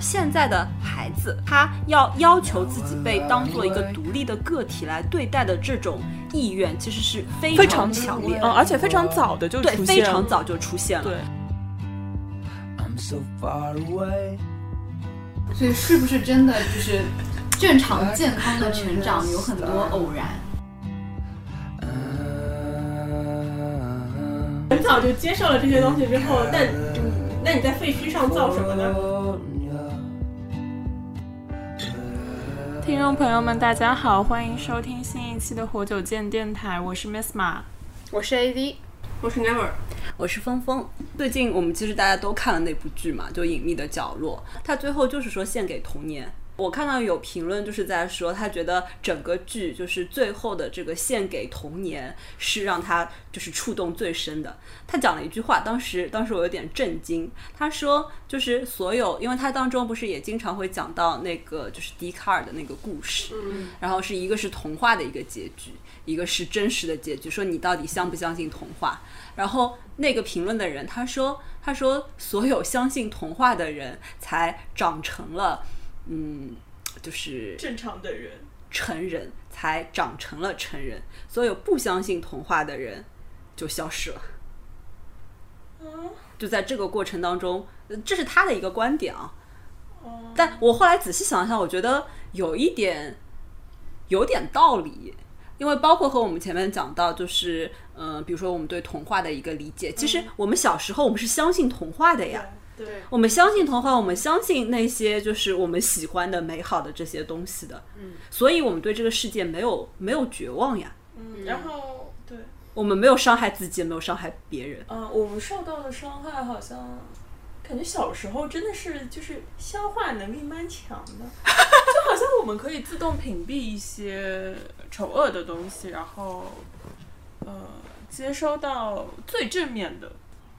现在的孩子，他要要求自己被当做一个独立的个体来对待的这种意愿，其实是非非常常强烈，嗯，而且非常早的就对，出现了非常早就出现了。对。I'm so far away. 所以是不是真的就是正常健康的成长有很多偶然？很早就接受了这些东西之后，但嗯，那你在废墟上造什么呢？听众朋友们，大家好，欢迎收听新一期的活久见电台，我是 Miss 马。我是 AD，我是 Never，我是峰峰。最近我们其实大家都看了那部剧嘛，就《隐秘的角落》，它最后就是说献给童年。我看到有评论就是在说，他觉得整个剧就是最后的这个献给童年是让他就是触动最深的。他讲了一句话，当时当时我有点震惊。他说，就是所有，因为他当中不是也经常会讲到那个就是笛卡尔的那个故事，嗯，然后是一个是童话的一个结局，一个是真实的结局。说你到底相不相信童话？然后那个评论的人他说，他说所有相信童话的人才长成了，嗯，就是正常的人，成人，才长成了成人。所有不相信童话的人就消失了。就在这个过程当中，呃这是他的一个观点啊。但我后来仔细想想，我觉得有一点有点道理，因为包括和我们前面讲到，就是嗯、呃比如说我们对童话的一个理解，其实我们小时候我们是相信童话的呀。对，我们相信童话，我们相信那些就是我们喜欢的美好的这些东西的，嗯，所以我们对这个世界没有没有绝望呀，嗯，然后对，我们没有伤害自己，也没有伤害别人，嗯、我们受到的伤害好像。感觉小时候真的是就是消化能力蛮强的，就好像我们可以自动屏蔽一些丑恶的东西，然后呃接收到最正面的。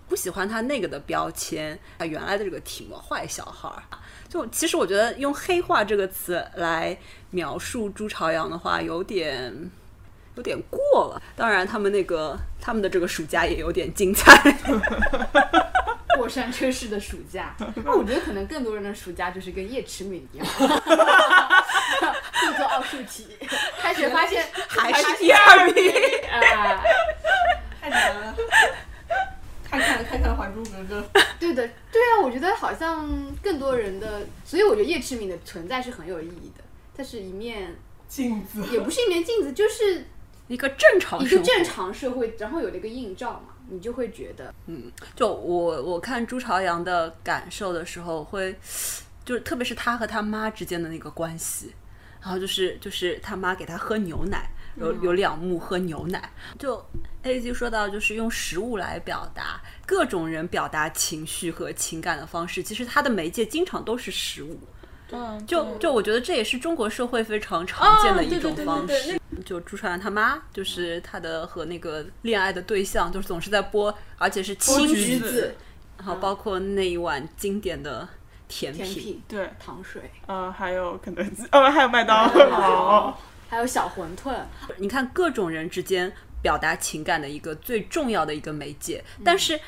不喜欢他那个的标签，他原来的这个题目“坏小孩”儿，就其实我觉得用“黑化”这个词来描述朱朝阳的话，有点有点过了。当然，他们那个他们的这个暑假也有点精彩。过山车式的暑假。那我觉得可能更多人的暑假就是跟叶迟敏一样，会做奥数题，开学发现还是第二名。啊，太难了。看看看看《还珠格格》，对的，对啊，我觉得好像更多人的，所以我觉得叶志敏的存在是很有意义的。它是一面，镜子，也不是一面镜子，就是一个正常一个正常社会，然后有了一个映照嘛，你就会觉得，嗯就我我看朱朝阳的感受的时候会，就是特别是他和他妈之间的那个关系，然后就是就是他妈给他喝牛奶，有有两幕喝牛奶，就 A G 说到就是用食物来表达各种人表达情绪和情感的方式，其实它的媒介经常都是食物。嗯，就就我觉得这也是中国社会非常常见的一种方式。就朱朝阳他妈，就是他的和那个恋爱的对象，就是总是在播，而且是青橘子，然后包括那一碗经典的甜品。对，糖水，呃，还有肯德基，呃，还有麦当劳，还有小馄饨，你看各种人之间表达情感的一个最重要的一个媒介，但是。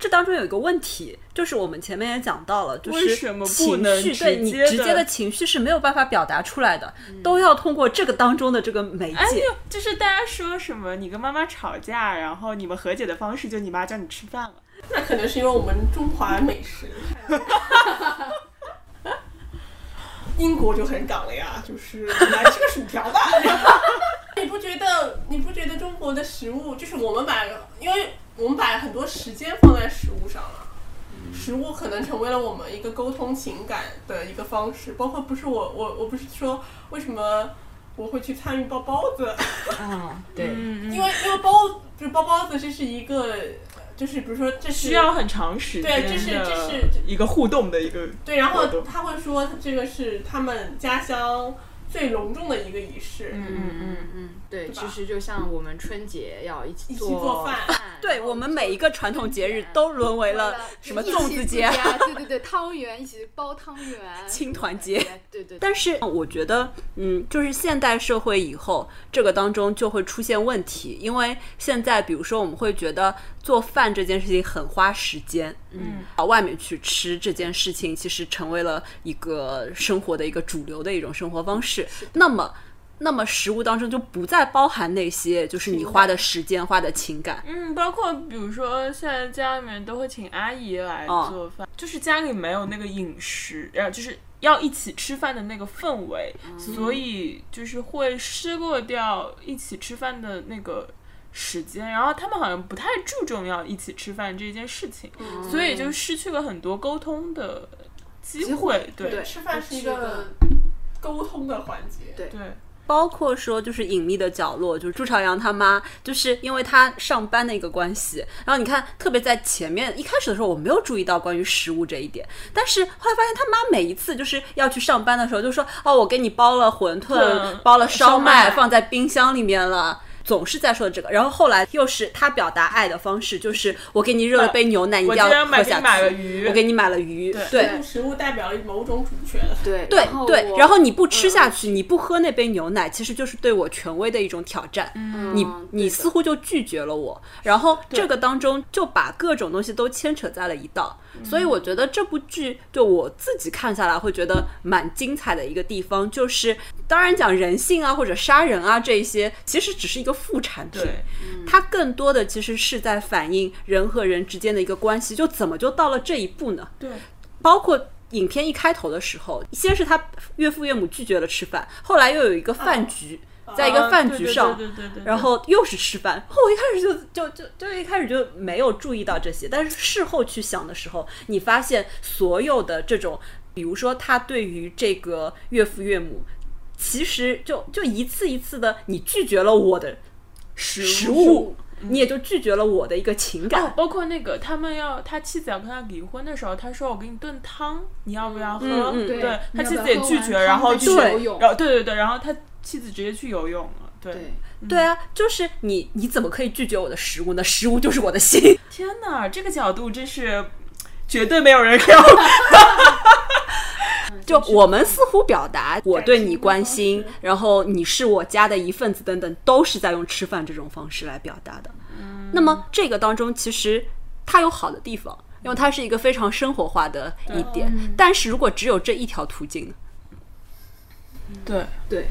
这当中有一个问题，就是我们前面也讲到了，就是情能绪对你直接的情绪是没有办法表达出来的，都要通过这个当中的这个媒哎介。呦，就是大家说什么你跟妈妈吵架，然后你们和解的方式就你妈叫你吃饭了。那可能是因为我们中华美食。英国就很港了呀，就是你来吃个薯条吧。你不觉得？你不觉得中国的食物就是我们把，因为我们把很多时间放在食物上了，食物可能成为了我们一个沟通情感的一个方式。包括不是我我我不是说为什么我会去参与包包子，嗯，对，嗯 因为因为包就是包包子这是一个，就是比如说这是需要很长时间对这是的这是一个互动的一个对，然后他会说这个是他们家乡最隆重的一个仪式。嗯嗯嗯嗯，对，其实就像我们春节要一起一起做饭对我们每一个传统节日都沦为了什么粽子节、啊，对对对，汤圆一起包汤圆，青团节。对对，但是我觉得，嗯，就是现代社会以后，这个当中就会出现问题，因为现在比如说我们会觉得做饭这件事情很花时间，嗯，到外面去吃这件事情，其实成为了一个生活的一个主流的一种生活方式。那么，那么食物当中就不再包含那些就是你花的时间、花的情感。嗯，包括比如说现在家里面都会请阿姨来哦。做饭，就是家里没有那个饮食，然后就是要一起吃饭的那个氛围，所以就是会失落掉一起吃饭的那个时间，然后他们好像不太注重要一起吃饭这件事情，所以就失去了很多沟通的机机会会。对对吃饭是一个个沟通的环节。对对，包括说就是隐秘的角落，就是朱朝阳他妈，就是因为他上班的一个关系，然后你看，特别在前面一开始的时候，我没有注意到关于食物这一点，但是后来发现他妈每一次就是要去上班的时候，就说哦，我给你包了馄饨，嗯包了烧烧麦放在冰箱里面了。总是在说这个，然后后来又是他表达爱的方式，就是我给你热了杯牛奶，你一我定要喝下去。买了鱼，我给你买了鱼，对对。食物代表了某种主权。对对对，然后你不吃下去，你不喝那杯牛奶，其实就是对我权威的一种挑战。你嗯你似乎就拒绝了我，然后这个当中就把各种东西都牵扯在了一道，所以我觉得这部剧就我自己看下来会觉得蛮精彩的一个地方，就是当然讲人性啊或者杀人啊这一些，其实只是一个副产品，对，它更多的其实是在反映人和人之间的一个关系，就怎么就到了这一步呢？对，包括影片一开头的时候，先是他岳父岳母拒绝了吃饭，后来又有一个饭局，在一个饭局上，然后又是吃饭。后我一开始就就就就一开始就没有注意到这些，但是事后去想的时候，你发现所有的这种，比如说他对于这个岳父岳母。其实就就一次一次的，你拒绝了我的食物，你也就拒绝了我的一个情感。哦，包括那个他们要他妻子要跟他离婚的时候，他说我给你炖汤，你要不要喝？嗯嗯对对他妻子也拒绝，然后去去游泳然后对对对，然后他妻子直接去游泳了。对，对，对啊，就是你你怎么可以拒绝我的食物呢？食物就是我的心。天哪，这个角度真是绝对没有人 有。就我们似乎表达我对你关心，然后你是我家的一份子等等，都是在用吃饭这种方式来表达的。那么这个当中其实它有好的地方，因为它是一个非常生活化的一点。但是如果只有这一条途径呢？对，对，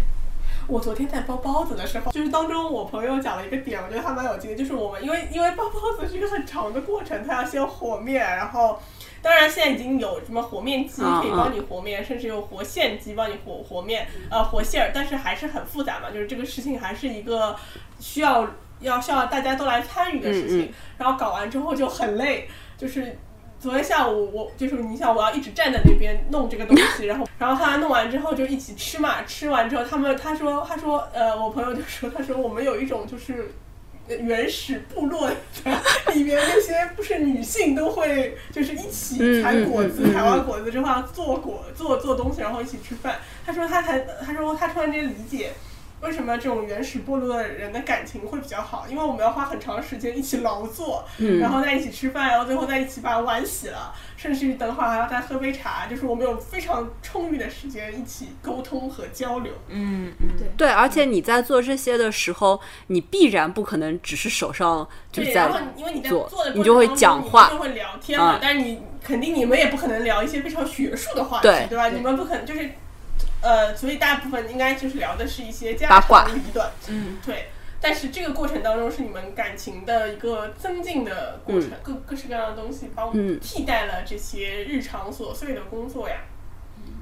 我昨天在包包子的时候，就是当中我朋友讲了一个点，我觉得还蛮有劲的，就是我们因为因为包包子是一个很长的过程，它要先和面，然后当然现在已经有什么和面机嗯可以帮你和面，甚至有和馅机帮你和和面，呃和馅儿，但是还是很复杂嘛，就是这个事情还是一个需要要需要大家都来参与的事情，然后搞完之后就很累，就是。昨天下午我就是你想我要一直站在那边弄这个东西，然后然后后来弄完之后就一起吃嘛，吃完之后他们他说他说呃我朋友就说他说我们有一种就是呃原始部落的里面那些不是女性都会就是一起采果子，采完果子之后要做果做做东西，然后一起吃饭。他说他才他说他突然间理解。为什么这种原始部落的人的感情会比较好？因为我们要花很长时间一起劳作，嗯。然后在一起吃饭，然后最后在一起把碗洗了，甚至于等会儿还要再喝杯茶，就是我们有非常充裕的时间一起沟通和交流。嗯嗯，对。对，而且你在做这些的时候，你必然不可能只是手上就对，在然后因为你在做做的你就会讲话。你就会聊天嘛，嗯。但是你肯定你们也不可能聊一些非常学术的话题，对。吧？你们不可能就是，呃，所以大部分应该就是聊的是一些家八卦长里短，嗯，对。但是这个过程当中是你们感情的一个增进的过程，各各式各样的东西帮嗯替代了这些日常琐碎的工作呀。嗯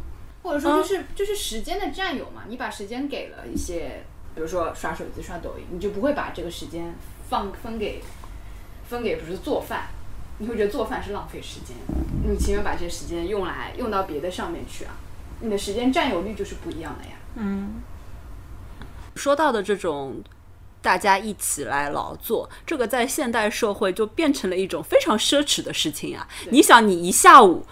或者说就是、就是时间的占有嘛，你把时间给了一些，比如说刷手机、刷抖音，你就不会把这个时间放分给分给，比如说做饭，你会觉得做饭是浪费时间，你情愿把这些时间用来用到别的上面去啊，你的时间占有率就是不一样的呀。嗯，说到的这种大家一起来劳作，这个在现代社会就变成了一种非常奢侈的事情啊！你想，你一下午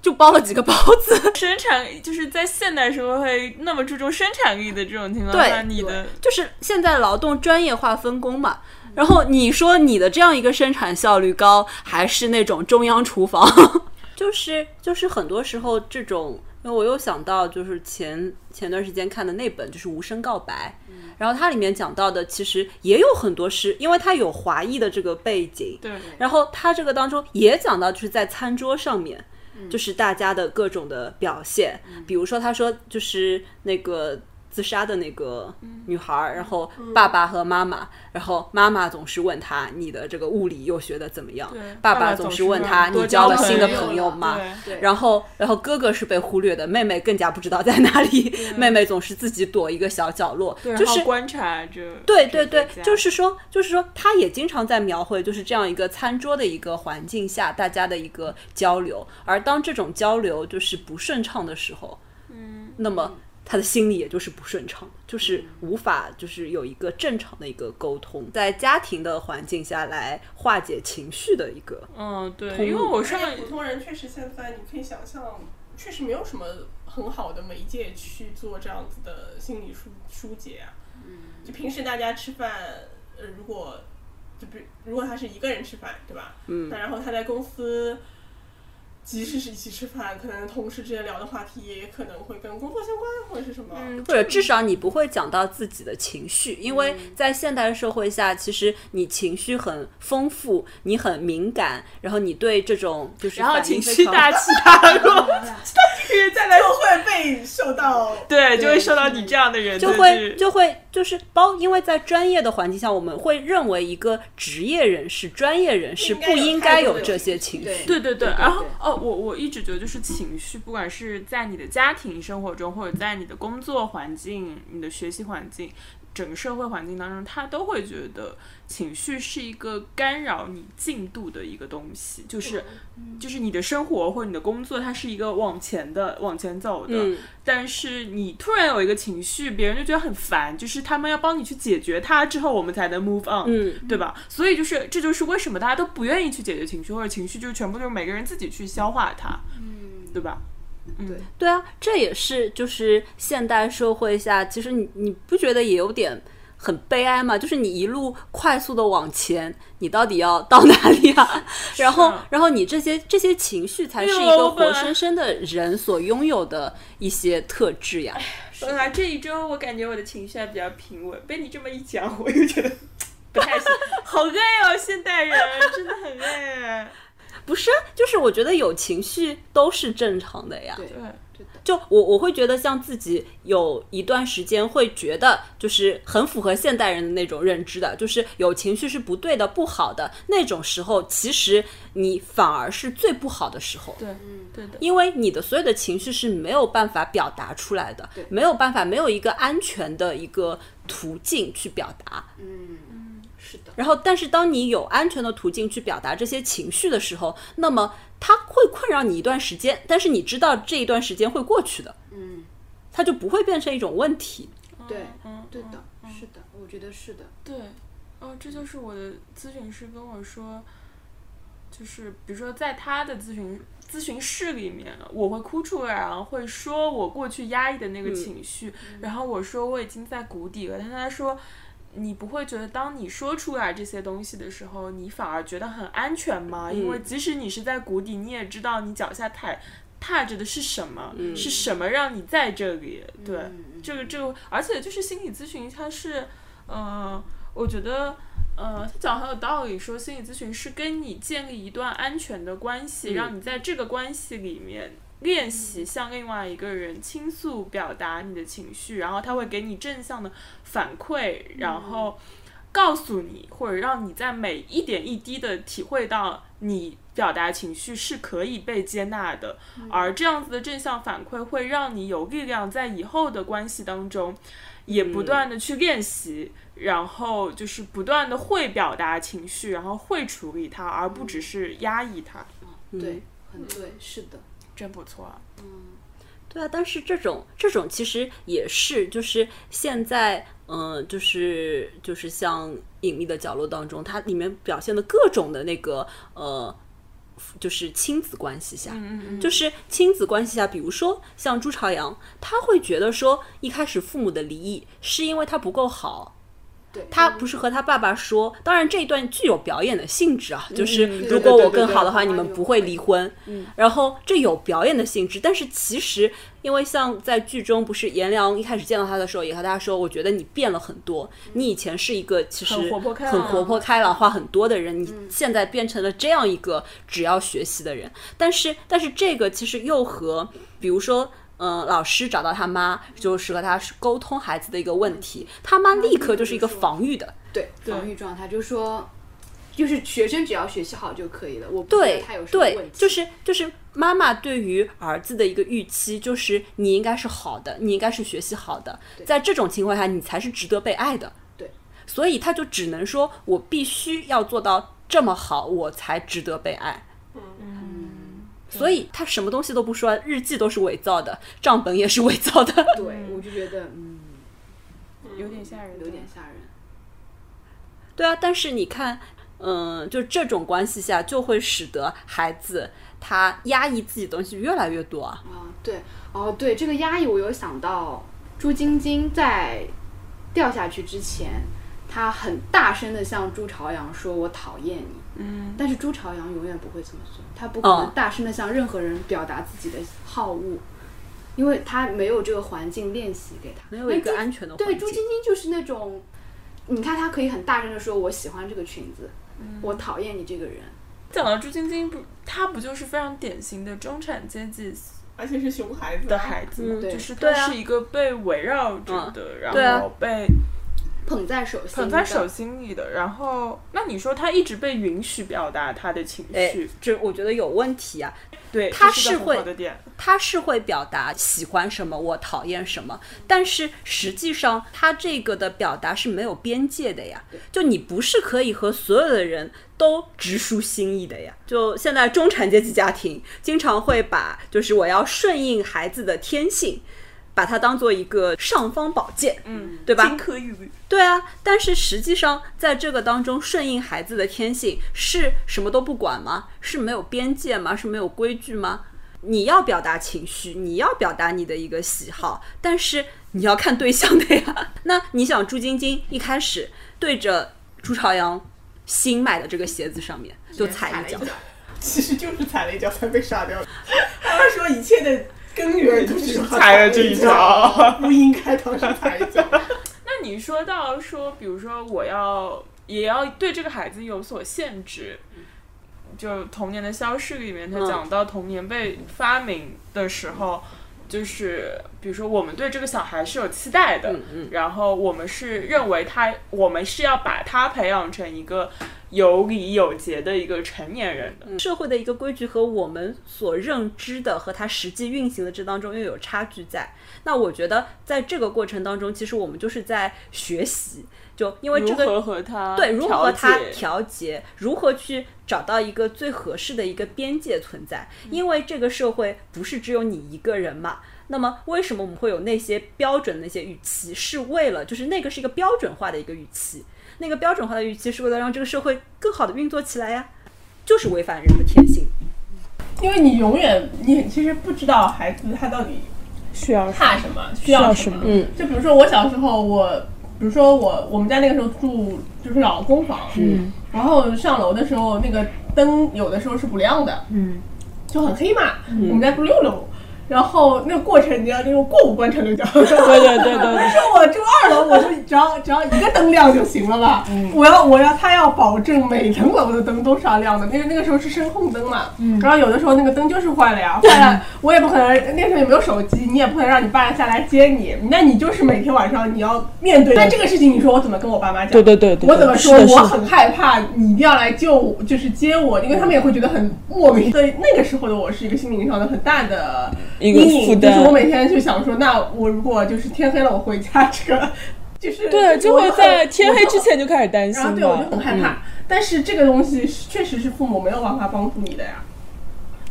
就包了几个包子，生产就是在现代社会那么注重生产力的这种情况对下，你的就是现在劳动专业化分工嘛。然后你说你的这样一个生产效率高，还是那种中央厨房？就是就是很多时候这种，因为我又想到就是前前段时间看的那本就是《无声告白》，然后它里面讲到的其实也有很多诗，因为它有华裔的这个背景，对，然后它这个当中也讲到，就是在餐桌上面，就是大家的各种的表现，比如说他说就是那个。自杀的那个女孩儿，然后爸爸和妈妈，然后妈妈总是问他你的这个物理又学的怎么样，爸爸爸总是问问他你交了新的朋友吗？然后，然后哥哥是被忽略的，妹妹更加不知道在哪里。妹妹总是自己躲一个小角落，就是观察着，对对对，就是说，就是说，他也经常在描绘，就是这样一个餐桌的一个环境下，大家的一个交流。而当这种交流就是不顺畅的时候，嗯，那么他的心里也就是不顺畅，就是无法就是有一个正常的一个沟通，在家庭的环境下来化解情绪的一个，嗯，对，因为我上而且普通人确实现在你可以想象，确实没有什么很好的媒介去做这样子的心理疏疏解啊。就平时大家吃饭，呃，如果就比如果他是一个人吃饭，对吧？嗯那然后他在公司。即使是一起吃饭，可能同事之间聊的话题也可能会跟工作相关，或者是什么。嗯或者至少你不会讲到自己的情绪，因为在现代社会下，其实你情绪很丰富，你很敏感，然后你对这种就是然后反情绪大 起大落，就是再来就会被受到对，就会受到你这样的人的就会就会就是包，因为在专业的环境下，我们会认为一个职业人士、专业人士不应该有这些情绪。对对对，然后哦，我我一直觉得就是情绪，不管是在你的家庭生活中，或者在你的工作环境、你的学习环境、整个社会环境当中，他都会觉得情绪是一个干扰你进度的一个东西，就是就是你的生活或者你的工作，它是一个往前的、往前走的。嗯但是你突然有一个情绪，别人就觉得很烦，就是他们要帮你去解决它之后，我们才能 move on。嗯，对吧？所以就是这就是为什么大家都不愿意去解决情绪，或者情绪就是全部就是每个人自己去消化它，嗯，对吧？对对啊，这也是就是现代社会下，其实你你不觉得也有点很悲哀吗？就是你一路快速的往前，你到底要到哪里啊？然后然后你这些这些情绪才是一个活生生的人所拥有的一些特质呀。本来这一周我感觉我的情绪还比较平稳，被你这么一讲，我又觉得 不太行，好累哦，现代人真的很累。不是，就是我觉得有情绪都是正常的呀。对对，对的，就我我会觉得像自己有一段时间会觉得就是很符合现代人的那种认知的，就是有情绪是不对的、不好的那种时候，其实你反而是最不好的时候。对，嗯对的，因为你的所有的情绪是没有办法表达出来的，没有办法，没有一个安全的一个途径去表达。嗯，是的，然后，但是当你有安全的途径去表达这些情绪的时候，那么它会困扰你一段时间，但是你知道这一段时间会过去的，嗯，它就不会变成一种问题。对，嗯，对的嗯，是的，我觉得是的，对，哦，这就是我的咨询师跟我说，就是比如说在他的咨询咨询室里面，我会哭出来，然后会说我过去压抑的那个情绪，然后我说我已经在谷底了，但他说。你不会觉得，当你说出来这些东西的时候，你反而觉得很安全吗？因为即使你是在谷底，你也知道你脚下踩踏着的是什么，是什么让你在这里。对，这个这个，而且就是心理咨询，它是，嗯、我觉得，呃，他讲很有道理，说心理咨询是跟你建立一段安全的关系，让你在这个关系里面练习向另外一个人倾诉、表达你的情绪，然后他会给你正向的反馈，然后告诉你，或者让你在每一点一滴的体会到你表达情绪是可以被接纳的，而这样子的正向反馈会让你有力量在以后的关系当中。也不断的去练习，然后就是不断的会表达情绪，然后会处理它，而不只是压抑它。对，很对，是的，真不错嗯！对啊，但是这种这种其实也是，就是现在，嗯、就是就是像《隐秘的角落》当中，它里面表现的各种的那个呃，就是亲子关系下，嗯就是亲子关系下，比如说像朱朝阳，他会觉得说，一开始父母的离异是因为他不够好。对他不是和他爸爸说，当然这一段具有表演的性质啊，就是如果我更好的话，你们不会离婚。嗯，然后这有表演的性质，但是其实因为像在剧中，不是颜良一开始见到他的时候，也和他说，我觉得你变了很多，你以前是一个其实很活泼开朗很活泼开朗、话很多的人，你现在变成了这样一个只要学习的人。但是，但是这个其实又和比如说。嗯，老师找到他妈，就是和他沟通孩子的一个问题，他妈立刻就是一个防御的，对防御状态，就是说，就是学生只要学习好就可以了，我对他有什么对问，题，就是就是妈妈对于儿子的一个预期，就是你应该是好的，你应该是学习好的，在这种情况下，你才是值得被爱的。对，所以他就只能说我必须要做到这么好，我才值得被爱。所以他什么东西都不说，日记都是伪造的，账本也是伪造的。对我就觉得嗯有点吓人，有点吓人。对啊，但是你看，嗯，就这种关系下，就会使得孩子他压抑自己的东西越来越多啊。啊，对，哦，对，这个压抑我有想到，朱晶晶在掉下去之前，她很大声的向朱朝阳说：“我讨厌你。”嗯，但是朱朝阳永远不会这么做，他不可能哦。大声的向任何人表达自己的好恶，因为他没有这个环境练习给他，没有一个安全的环境。对，朱晶晶就是那种，你看他可以很大声的说：“我喜欢这个裙子，嗯。我讨厌你这个人。讲到朱晶晶，不，她不就是非常典型的中产阶级而且是熊孩子。的孩子吗？嗯对。就是对啊。她是一个被围绕着的，然后被捧在手心，捧在手。心里的。然后，那你说他一直被允许表达他的情哎绪，，这我觉得有问题啊。对，他是会。他是会表达喜欢什么，我讨厌什么，但是实际上他这个的表达是没有边界的呀。就你不是可以和所有的人都直抒心意的呀。就现在中产阶级家庭经常会把就是我要顺应孩子的天性，把它当做一个尚方宝剑，嗯，对吧金科玉律。对啊，但是实际上在这个当中，顺应孩子的天性是什么都不管吗？是没有边界吗？是没有规矩吗？你要表达情绪，你要表达你的一个喜好，但是你要看对象的呀。那你想，朱晶晶一开始对着朱朝阳新买的这个鞋子上面就踩一脚，其实就是踩了一脚才被杀掉的。他说一切的根源就是他 踩了这一脚，不应该当时踩一脚。那你说到说，比如说我要也要对这个孩子有所限制，就童年的消逝里面，他嗯讲到童年被发明的时候，就是比如说我们对这个小孩是有期待的，嗯嗯然后我们是认为他，我们是要把他培养成一个有礼有节的一个成年人的。社会的一个规矩和我们所认知的和它实际运行的这当中又有差距在。那我觉得在这个过程当中，其实我们就是在学习，就因为这如何个和他对如何和它调节，如何去找到一个最合适的一个边界存在。因为这个社会不是只有你一个人嘛。那么，为什么我们会有那些标准的那些预期？是为了就是那个是一个标准化的一个预期，那个标准化的预期是为了让这个社会更好的运作起来呀，就是违反人的天性。因为你永远你其实不知道孩子他到底需要怕什么，需要什么。嗯，就比如说我小时候，我比如说我我们家那个时候住就是老公房，嗯，然后上楼的时候那个灯有的时候是不亮的，嗯，就很黑嘛。我们家住六楼。然后那个过程你要就是过五关斩六将，对对对对我对，说我住二楼，我就只要只要一个灯亮就行了吧。我要我要他要保证每层楼的灯都是要亮的，因为那个时候是声控灯嘛。嗯然后有的时候那个灯就是坏了呀，坏了我也不可能那时候也没有手机，你也不可能让你爸下来接你，那你就是每天晚上你要面对。但这个事情你说我怎么跟我爸妈讲？对对对对，我怎么说？我很害怕，你一定要来救我，就是接我，因为他们也会觉得很莫名。所以那个时候的我是一个心灵上的很大的一个负担就是我每天就想说，那我如果就是天黑了，我回家，这个就是对，就会在天黑之。前就开始担心就然后对，我就嘛。很害怕。但是这个东西确实是父母没有办法帮助你的呀。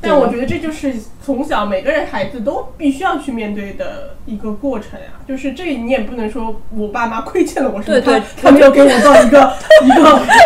但我觉得这就是从小每个人孩子都必须要去面对的一个过程呀、就是这你也不能说我爸妈亏欠了我什么，对对他他没有给我造一个 一个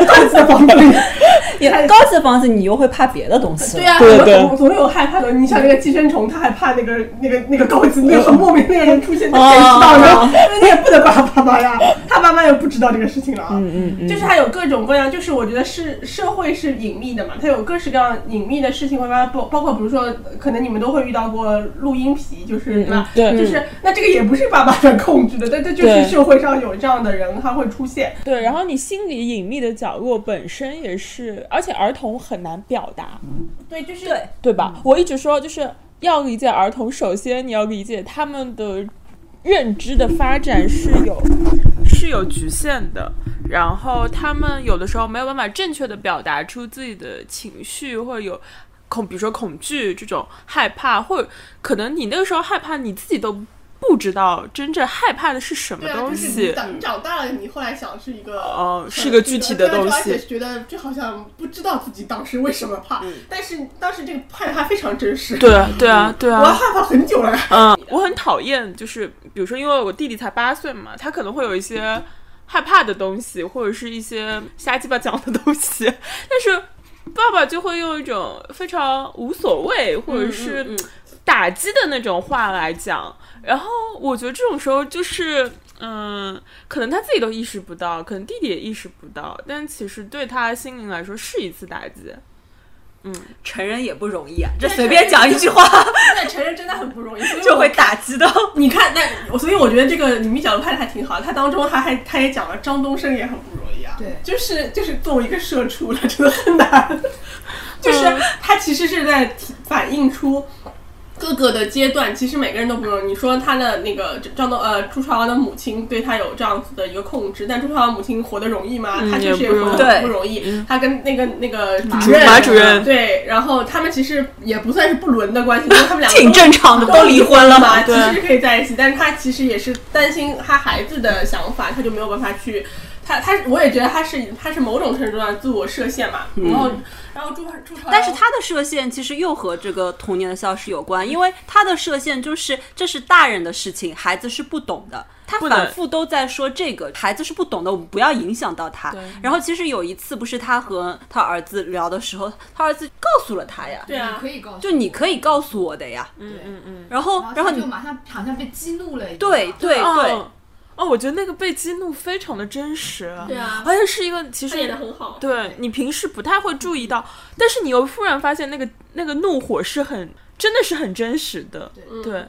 高级的房子里，也高级的房子，你又会怕别的东西。对呀、啊，对对我总总有害怕的。你像那个寄生虫，他还怕那个那个那个高级那个很莫名那个人出现，他 谁知道呢？你也不能怪他爸妈呀，他爸妈也不知道这个事情了啊。嗯嗯就是他有各种各样，就是我觉得是社会是隐秘的嘛，他有各式各样隐秘的事情会发生，包包括比如说，可能你们都会遇到过录音皮，就是对吧？嗯对就是那这个也不是爸爸在控制的，但这就是社会上有这样的人，他会出现。对，然后你心里隐秘的角落本身也是，而且儿童很难表达，对，就是对对吧？我一直说就是要理解儿童，首先你要理解他们的认知的发展是有是有局限的，然后他们有的时候没有办法正确的表达出自己的情绪，或者有恐，比如说恐惧这种害怕，或者可能你那个时候害怕，你自己都不知道真正害怕的是什么东就是你西。长你长大了，你后来想是一个哦是个具体的东西而且觉得就好像不知道自己当时为什么怕，但是当时这个害怕非常真实。对啊，对啊，对啊。我害怕很久了。嗯，我很讨厌，就是比如说，因为我弟弟才八岁嘛，他可能会有一些害怕的东西，或者是一些瞎鸡巴讲的东西，但是爸爸就会用一种非常无所谓，或者是打击的那种话来讲。然后我觉得这种时候就是，嗯，可能他自己都意识不到，可能弟弟也意识不到，但其实对他心灵来说是一次打击。成人也不容易啊，这随便讲一句话那成人真的很不容易，所以就会打击到。你看，那所以我觉得这个你们角度拍的还挺好。他当中他还他也讲了张东升也很不容易啊，对就是就是作为一个社畜，了真的很难。就是他其实是在反映出各个的阶段，其实每个人都不容易。你说他的那个张东呃朱朝阳的母亲对他有这样子的一个控制，但朱朝阳母亲活得容易吗？嗯他确实也不容易活得很不容易。他跟那个那个主主任马主任对，然后他们其实也不算是不伦的关系，因为他们两个挺都正常的，都离婚了嘛。其实是可以在一起，但是他其实也是担心他孩子的想法，他就没有办法去。他他，我也觉得他是他是某种程度上的自我设限嘛。然后然后朱朱朝，但是他的设限其实又和这个童年的消失有关，因为他的设限就是这是大人的事情，孩子是不懂的。他反复都在说这个孩子是不懂的，我们不要影响到他。然后其实有一次不是他和他儿子聊的时候，他儿子告诉了他呀，对啊可，以告诉，就你可以告诉我的呀。嗯嗯嗯。然后然然后就马上好像被激怒了对对对哦，哦，我觉得那个被激怒非常的真实，对啊。而且是一个其实演很好。对你平时不太会注意到，但是你又忽然发现那个那个怒火是很真的是很真实的，对。对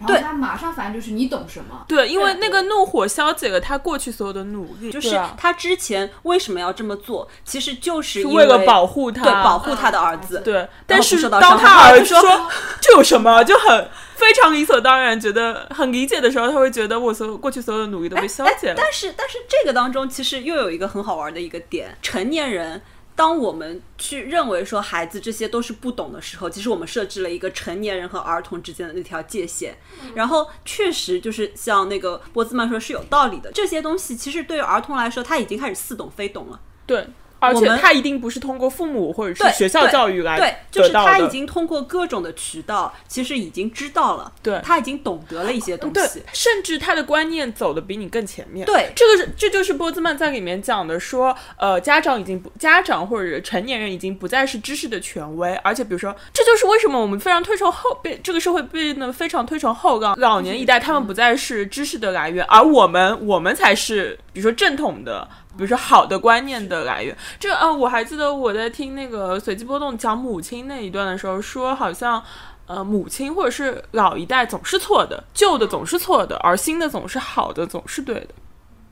然后他马上反应就是你懂什么，对，因为那个怒火消解了他过去所有的努力，就是他之前为什么要这么做，其实就是为了保护他，对保护他的儿子。对，但是当他儿子说 这有什么，就很非常理所当然，觉得很理解的时候，他会觉得我所有过去所有的努力都被消解了。但是但是这个当中其实又有一个很好玩的一个点，成年人。当我们去认为说孩子这些都是不懂的时候，其实我们设置了一个成年人和儿童之间的那条界限。然后确实就是像那个波兹曼说是有道理的，这些东西其实对于儿童来说，他已经开始似懂非懂了。对，而且他一定不是通过父母或者是学校教育来对，就是。他已经通过各种的渠道，其实已经知道了，对他已经懂得了一些东对西。，甚至他的观念走的比你更前面。对这个是这就是波兹曼在里面讲的说，呃，家长已经不家长或者成年人已经不再是知识的权威，而且比如说，这就是为什么我们非常推崇后被这个社会变得非常推崇后杠老年一代，他们不再是知识的来源，而我们我们才是比如说正统的。比如说好的观念的来源，这呃，我还记得我在听那个随机波动讲母亲那一段的时候，说好像呃，母亲或者是老一代总是错的，旧的总是错的，而新的总是好的，总是对的。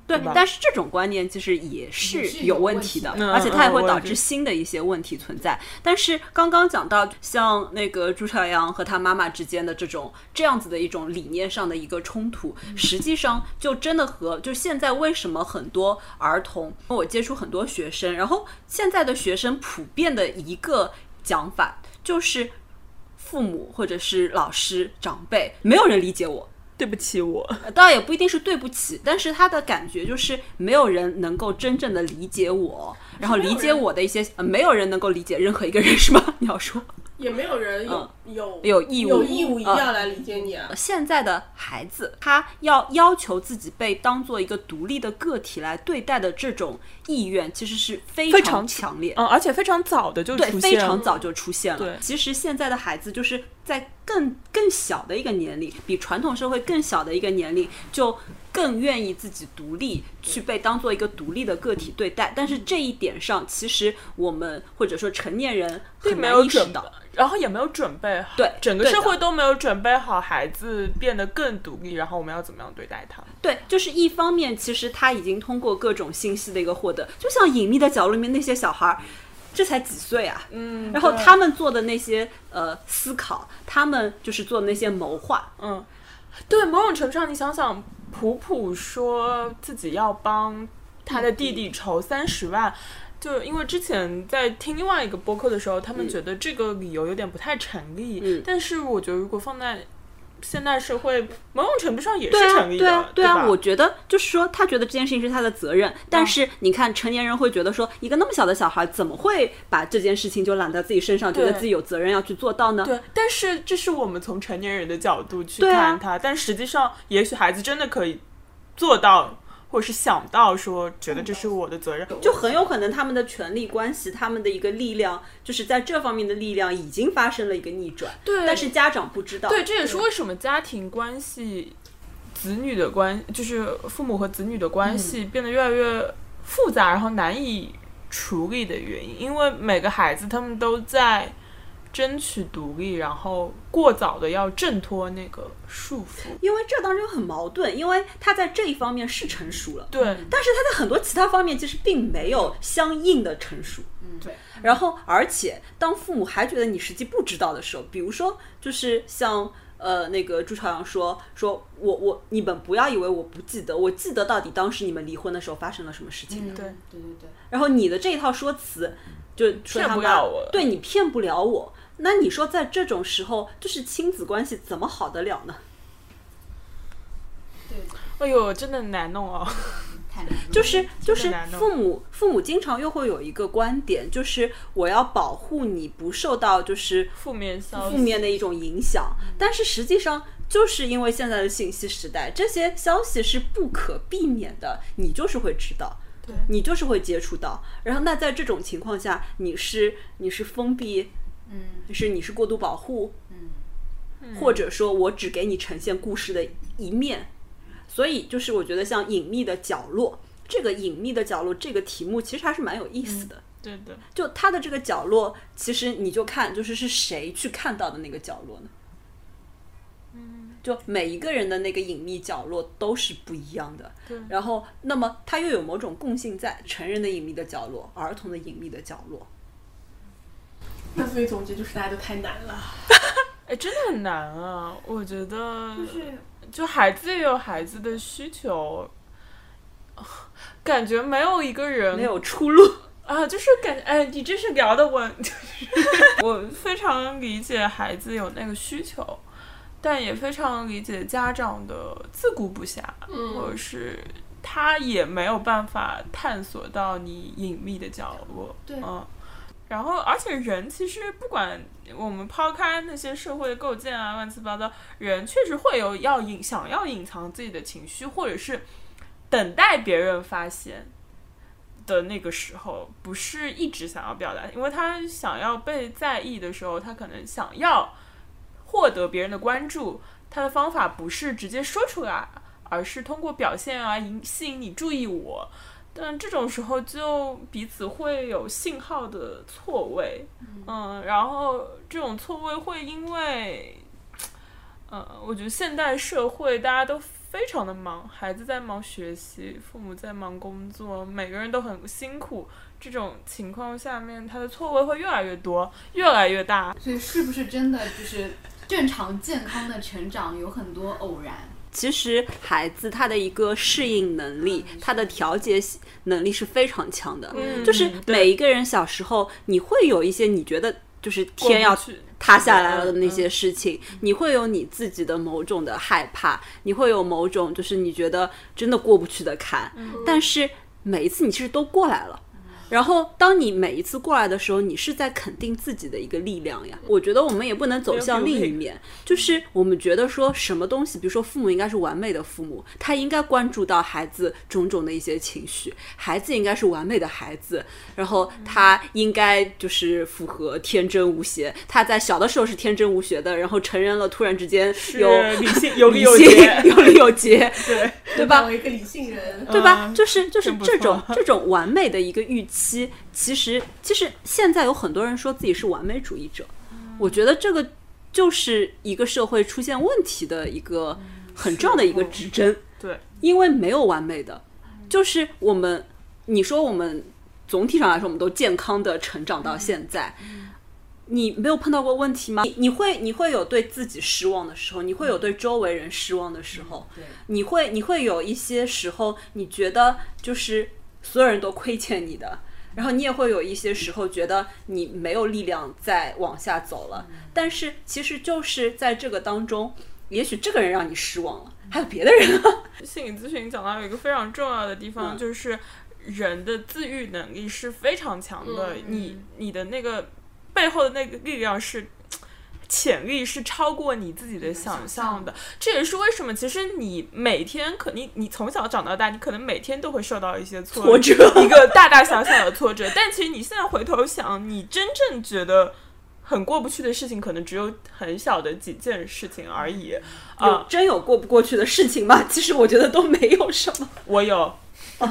对，但是这种观念其实也是有有问题的，而且它也会导致新的一些问题存在。但是刚刚讲到像那个朱朝阳和他妈妈之间的这种这样子的一种理念上的一个冲突，实际上就真的和就现在为什么很多儿童，我接触很多学生，然后现在的学生普遍的一个讲法就是。父母或者是老师长辈，没有人理解我，对不起我，呃当然也不一定是对不起，但是他的感觉就是没有人能够真正的理解我，然后理解我的一些，呃、没有人能够理解任何一个人，是吗？你要说，也没有人有、嗯有有义务有义务一定嗯要来理解你啊。现在的孩子，他要要求自己被当做一个独立的个体来对待的这种意愿，其实是非非常强烈。嗯，而且非常早的就对，出现非常早就出现了。对其实现在的孩子就是在更更小的一个年龄，比传统社会更小的一个年龄，就更愿意自己独立，去被当做一个独立的个体对待。但是这一点上，其实我们或者说成年人并很难没有意识到。，然后也没有准备好，对整个社会都没有准备好孩子变得更独立，然后我们要怎么样对待他？对，就是一方面，其实他已经通过各种信息的一个获得，就像隐秘的角落里面那些小孩儿，这才几岁啊，嗯然后他们做的那些呃思考，他们就是做的那些谋划，嗯，对，某种程度上，你想想，普普说自己要帮他的弟弟筹三十万。就因为之前在听另外一个播客的时候，他们觉得这个理由有点不太成立。嗯。但是我觉得如果放在现代社会，某种程度上也是对啊成，立的，对啊，对啊，吧？我觉得就是说，他觉得这件事情是他的责任，但是你看，成年人会觉得说，一个那么小的小孩怎么会把这件事情就揽在自己身上，觉得自己有责任要去做到呢？对，但是这是我们从成年人的角度去对啊。看他，但实际上，也许孩子真的可以做到，或者是想到说，觉得这是我的责任。就很有可能他们的权力关系，他们的一个力量，就是在这方面的力量已经发生了一个逆转，对但是家长不知道，对，这也是为什么家庭关系、子女的关，就是父母和子女的关系变得越来越复杂，然后难以处理的原因。因为每个孩子他们都在争取独立，然后过早的要挣脱那个束缚。因为这当中很矛盾，因为他在这一方面是成熟了，对，但是他在很多其他方面其实并没有相应的成熟。嗯，对，然后，而且当父母还觉得你实际不知道的时候，比如说，就是像呃那个朱朝阳说，说我我你们不要以为我不记得，我记得到底当时你们离婚的时候发生了什么事情的。对对对对，然后你的这一套说辞，就说骗他妈不了我对你骗不了我。那你说在这种时候，就是亲子关系怎么好得了呢？对，哎呦，真的难弄哦。太难。就是就是父母父母经常又会有一个观点，就是我要保护你不受到就是负面，负面的一种影响，但是实际上就是因为现在的信息时代，这些消息是不可避免的，你就是会知道。对你就是会接触到，然后那在这种情况下，你是你是封闭，嗯就是你是过度保护，嗯，或者说我只给你呈现故事的一面，所以就是我觉得像隐秘的角落，这个隐秘的角落这个题目其实还是蛮有意思的。对的，就它的这个角落，其实你就看，就是是谁去看到的那个角落呢？嗯就每一个人的那个隐秘角落都是不一样的。对然后，那么它又有某种共性在，成人的隐秘的角落，儿童的隐秘的角落。那所以总结就是大家都太难了。哎，真的很难啊！我觉得就是就孩子也有孩子的需求，感觉没有一个人没有出路。啊，就是感哎，你这是聊的我，就是我非常理解孩子有那个需求，但也非常理解家长的自顾不暇，嗯或者是他也没有办法探索到你隐秘的角落，对嗯。然后，而且人其实不管我们抛开那些社会构建啊，乱七八糟，人确实会有要隐想要隐藏自己的情绪，或者是等待别人发现的那个时候，不是一直想要表达，因为他想要被在意的时候，他可能想要获得别人的关注，他的方法不是直接说出来，而是通过表现啊引吸引你注意我。但这种时候就彼此会有信号的错位，嗯，然后这种错位会因为，呃，我觉得现代社会大家都非常的忙，孩子在忙学习，父母在忙工作，每个人都很辛苦。这种情况下面，他的错位会越来越多，越来越大。所以是不是真的就是正常健康的成长有很多偶然？其实孩子他的一个适应能力，他的调节能力是非常强的。嗯就是每一个人小时候，你会有一些你觉得就是天要去塌下来了的那嗯些事情，你会有你自己的某种的害怕，你会有某种就是你觉得真的过不去的坎，嗯但是每一次你其实都过来了。然后，当你每一次过来的时候，你是在肯定自己的一个力量呀。我觉得我们也不能走向另一面，就是我们觉得说什么东西，比如说父母应该是完美的父母，他应该关注到孩子种种的一些情绪，孩子应该是完美的孩子，然后他应该就是符合天真无邪。他在小的时候是天真无邪的，然后成人了，突然之间有 理性有理有节，有理有节，对对吧？一个理性人，对吧？嗯就是就是这种这种完美的一个预期，其实其实现在有很多人说自己是完美主义者，我觉得这个就是一个社会出现问题的一个很重要的一个指针，对，因为没有完美的，就是我们你说我们总体上来说我们都健康的成长到现在。你没有碰到过问题吗？你你会你会有对自己失望的时候，你会有对周围人失望的时候，对，你会你会有一些时候，你觉得就是所有人都亏欠你的，然后你也会有一些时候觉得你没有力量再往下走了。但是其实就是在这个当中，也许这个人让你失望了，还有别的人啊。心理咨询讲到有一个非常重要的地方，嗯就是人的自愈能力是非常强的，嗯你你的那个背后的那个力量是。潜力是超过你自己的想象的，这也是为什么其实你每天可你你从小长到大，你可能每天都会受到一些挫挫折一个大大小小的挫折。但其实你现在回头想，你真正觉得很过不去的事情，可能只有很小的几件事情而已。有啊，真有过不过去的事情吗？其实我觉得都没有什么。我有，你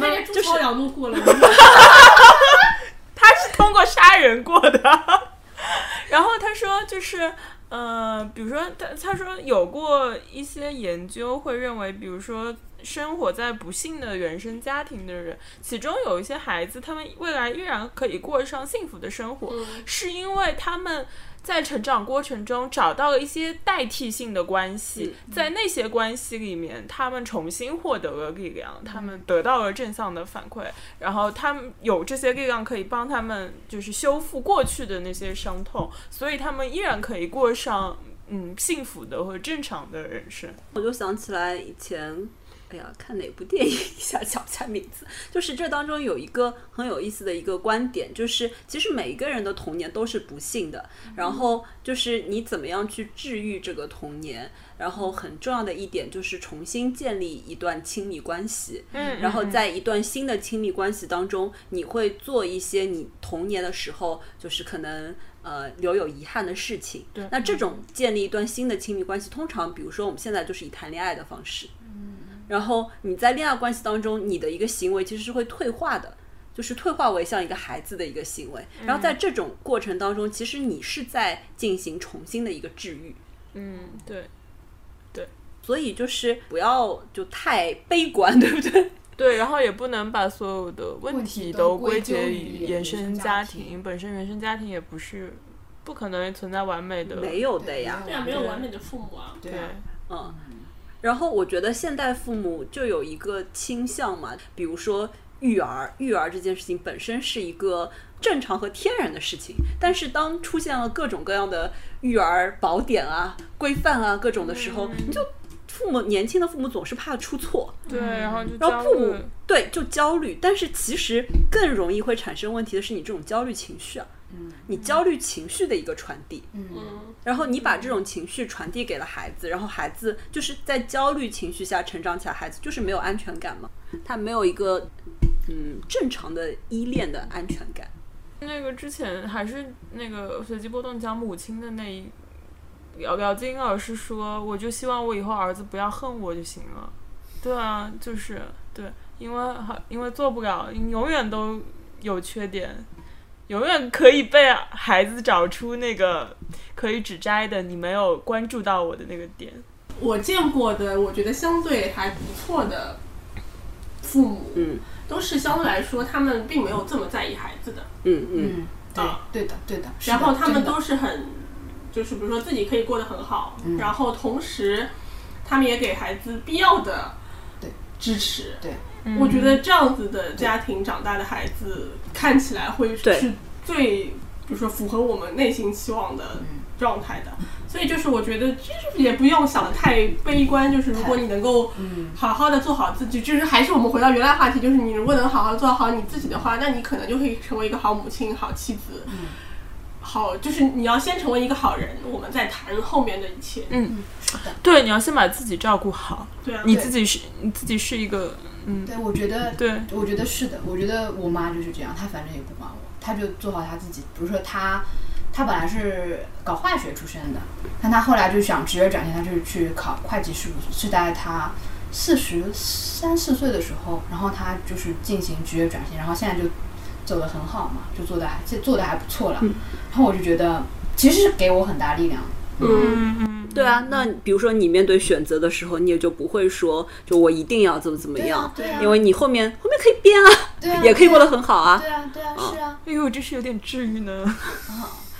看人家朱朝阳都过了，他是通过杀人过的。然后他说，就是呃，比如说他他说有过一些研究会认为，比如说生活在不幸的原生家庭的人，其中有一些孩子，他们未来依然可以过上幸福的生活，是因为他们。在成长过程中找到了一些代替性的关系，在那些关系里面，他们重新获得了力量，他们得到了正向的反馈，然后他们有这些力量可以帮他们就是修复过去的那些伤痛，所以他们依然可以过上嗯幸福的或者正常的人生。我就想起来以前，哎呀，看哪部电影一下想不起来名字，就是这当中有一个很有意思的一个观点，就是其实每一个人的童年都是不幸的，然后就是你怎么样去治愈这个童年，然后很重要的一点就是重新建立一段亲密关系，嗯。然后在一段新的亲密关系当中，你会做一些你童年的时候就是可能呃留有遗憾的事情。对。那这种建立一段新的亲密关系，通常比如说我们现在就是以谈恋爱的方式，然后你在恋爱关系当中，你的一个行为其实是会退化的。就是退化为像一个孩子的一个行为，然后在这种过程当中，其实你是在进行重新的一个治愈，嗯，对对。所以就是不要就太悲观，对不对？对，然后也不能把所有的问问题题都归归结于原生生家家庭。庭，本身原生家庭也不是不可能存在完美的，没有的呀，对啊，没有完美的父母啊。对对啊，嗯，然后我觉得现代父母就有一个倾向嘛，比如说育儿，育儿这件事情本身是一个正常和天然的事情，但是当出现了各种各样的育儿宝典啊、规范啊各种的时候，你就父母年轻的父母总是怕出错，对，然后就然后父母对就焦虑，但是其实更容易会产生问题的是你这种焦虑情绪啊，你焦虑情绪的一个传递，嗯，然后你把这种情绪传递给了孩子，然后孩子就是在焦虑情绪下成长起来，孩子就是没有安全感嘛，他没有一个嗯正常的依恋的安全感。那个之前还是那个随机波动讲母亲的那一姚姚金老师说，我就希望我以后儿子不要恨我就行了。对啊，就是对，因为好，因为做不了，你永远都有缺点，永远可以被孩子找出那个可以指摘的你没有关注到我的那个点。我见过的，我觉得相对还不错的父母，嗯。都是相对来说他们并没有这么在意孩子的，嗯嗯。嗯，对啊。对的对的。然后他们都是很，就是比如说自己可以过得很好，嗯。然后同时他们也给孩子必要的对。支持。对，我觉得这样子的家庭长大的孩子看起来会是最比如说符合我们内心期望的状态的。所以就是我觉得就是也不用想的太悲观，就是如果你能够好好的做好自己，就是还是我们回到原来话题，就是你如果能好好做好你自己的话，那你可能就可以成为一个好母亲、好妻子。好，就是你要先成为一个好人，我们再谈后面的一切。嗯，对，你要先把自己照顾好。对啊，你自己是你自己是一个，嗯，对，我觉得，对，我觉得是的。我觉得我妈就是这样，她反正也不管我，她就做好她自己。比如说她，她本来是搞化学出身的，但她后来就想职业转型，她就是去考会计事务所，是在她四十三四岁的时候，然后她就是进行职业转型，然后现在就走得很好嘛，就做的还这做的还不错了。然后我就觉得，其实是给我很大力量。嗯嗯，对啊，那比如说你面对选择的时候，你也就不会说，就我一定要怎么怎么样，对啊对啊因为你后面后面可以变啊，对啊，也可以过得很好啊。对啊，对啊，是啊。哎呦，真是有点治愈呢。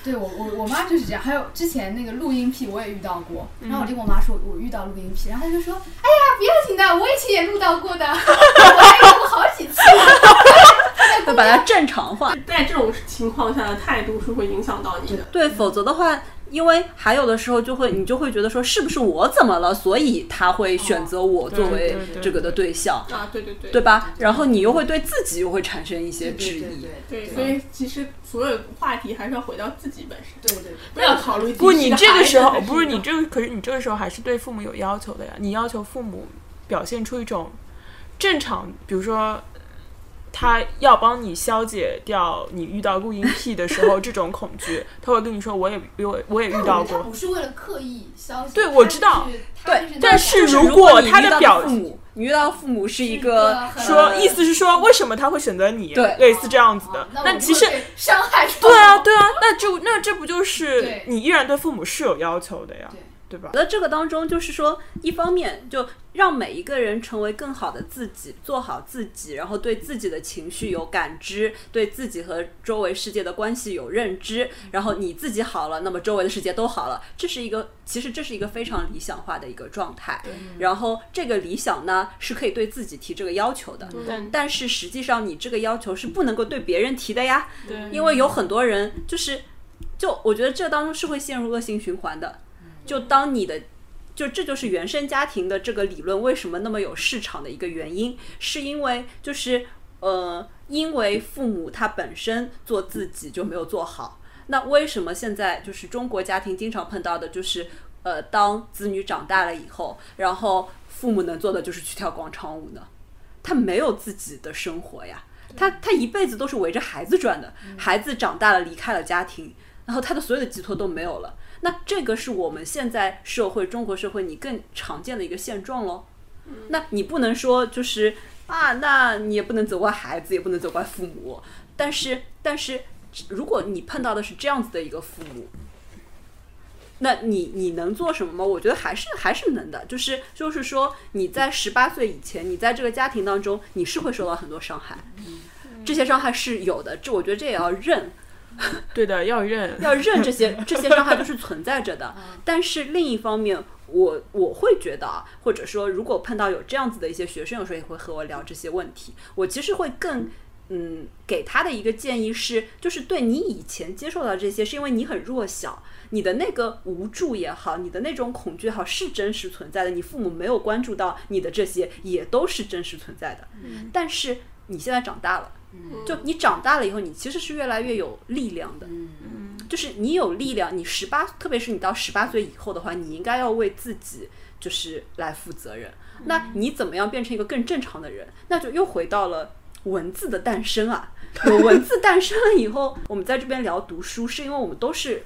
对我我我妈就是这样，还有之前那个录音癖我也遇到过，然后我就跟我妈说我遇到录音癖，然后她就说，哎呀不要紧的，我以前也录到过的，我还录过好几次。会把它正常化。在这种情况下的态度是会影响到你的。对，否则的话，因为还有的时候就会你就会觉得说，是不是我怎么了，所以他会选择我作为这个的对象，啊，对对对，对吧？然后你又会对自己又会产生一些质疑。对，所以其实所有话题还是要回到自己本身，对对不要考虑不，你这个时候不是你这个，可是你这个时候还是对父母有要求的呀。你要求父母表现出一种正常，比如说他要帮你消解掉你遇到录音癖的时候这种恐惧，他会跟你说我也我也我也遇到过。不是为了刻意消解，对我知道对但是如果他的表父母，你遇到父母是一一个说意思是说为什么他会选择你？对类似这样子的。那那其实伤害到对啊，对啊，那就那这不就是你依然对父母是有要求的呀，对对吧？那这个当中，就是说，一方面就让每一个人成为更好的自己，做好自己，然后对自己的情绪有感知，对自己和周围世界的关系有认知，然后你自己好了，那么周围的世界都好了。这是一个，其实这是一个非常理想化的一个状态。然后这个理想呢，是可以对自己提这个要求的，但但是实际上你这个要求是不能够对别人提的呀。对因为有很多人就是，就我觉得这当中是会陷入恶性循环的。就当你的，就这就是原生家庭的这个理论为什么那么有市场的一个原因，是因为就是呃，因为父母他本身做自己就没有做好。那为什么现在就是中国家庭经常碰到的就是呃，当子女长大了以后，然后父母能做的就是去跳广场舞呢？他没有自己的生活呀，他他一辈子都是围着孩子转的，孩子长大了离开了家庭，然后他的所有的寄托都没有了。那这个是我们现在社会中国社会你更常见的一个现状喽。那你不能说就是啊，那你也不能责怪孩子，也不能责怪父母。但是，但是如果你碰到的是这样子的一个父母，那你你能做什么吗？我觉得还是还是能的，就是就是说你在十八岁以前，你在这个家庭当中，你是会受到很多伤害，这些伤害是有的，这我觉得这也要认。对的，要认。要认这些这些伤害都是存在着的。但是另一方面，我我会觉得啊，或者说如果碰到有这样子的一些学生，有时候也会和我聊这些问题，我其实会更。嗯，给他的一个建议是，就是对你以前接受到这些，是因为你很弱小，你的那个无助也好，你的那种恐惧也好，是真实存在的。你父母没有关注到你的这些，也都是真实存在的。但是你现在长大了，就你长大了以后，你其实是越来越有力量的。就是你有力量，你十八，特别是你到十八岁以后的话，你应该要为自己就是来负责任。那你怎么样变成一个更正常的人？那就又回到了文字的诞生啊。有文字诞生了以后，我们在这边聊读书，是因为我们都是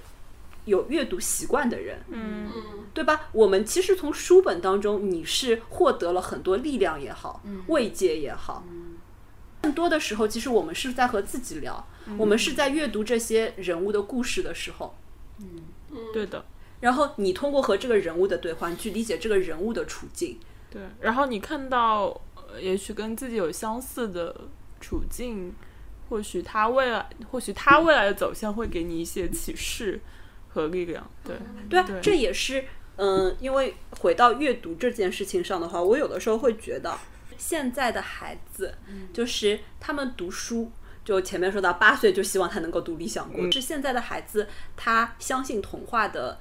有阅读习惯的人，嗯，对吧？我们其实从书本当中，你是获得了很多力量也好，慰藉也好。更多的时候，其实我们是在和自己聊，我们是在阅读这些人物的故事的时候，嗯对的，然后你通过和这个人物的对话，你去理解这个人物的处境。对。然后你看到，呃也许跟自己有相似的处境，或许他未来，或许他未来的走向会给你一些启示和力量。对，对啊，对这也是嗯，因为回到阅读这件事情上的话，我有的时候会觉得，现在的孩子就是他们读书。就前面说到八岁就希望他能够读理想国，嗯是现在的孩子他相信童话的